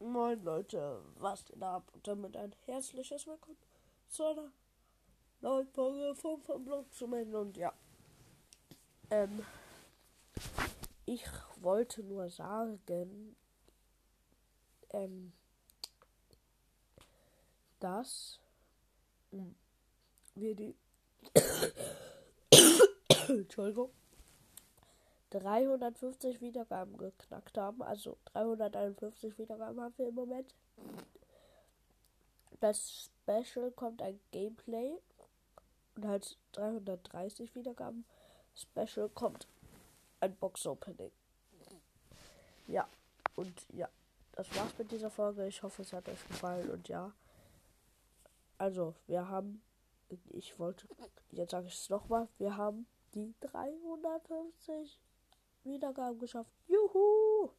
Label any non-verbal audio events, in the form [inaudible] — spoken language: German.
Moin Leute, was geht ab? Und damit ein herzliches Willkommen zu einer neuen Folge vom Blog zum Ende. Und ja, ähm, ich wollte nur sagen, ähm, dass wir die [coughs] Entschuldigung 350 Wiedergaben geknackt haben. Also 351 Wiedergaben haben wir im Moment. Das Special kommt ein Gameplay und halt 330 Wiedergaben. Special kommt ein Box Opening. Ja, und ja, das war's mit dieser Folge. Ich hoffe, es hat euch gefallen und ja. Also, wir haben, ich wollte, jetzt sage ich es nochmal, wir haben die 350 Wiedergabe geschafft. Juhu!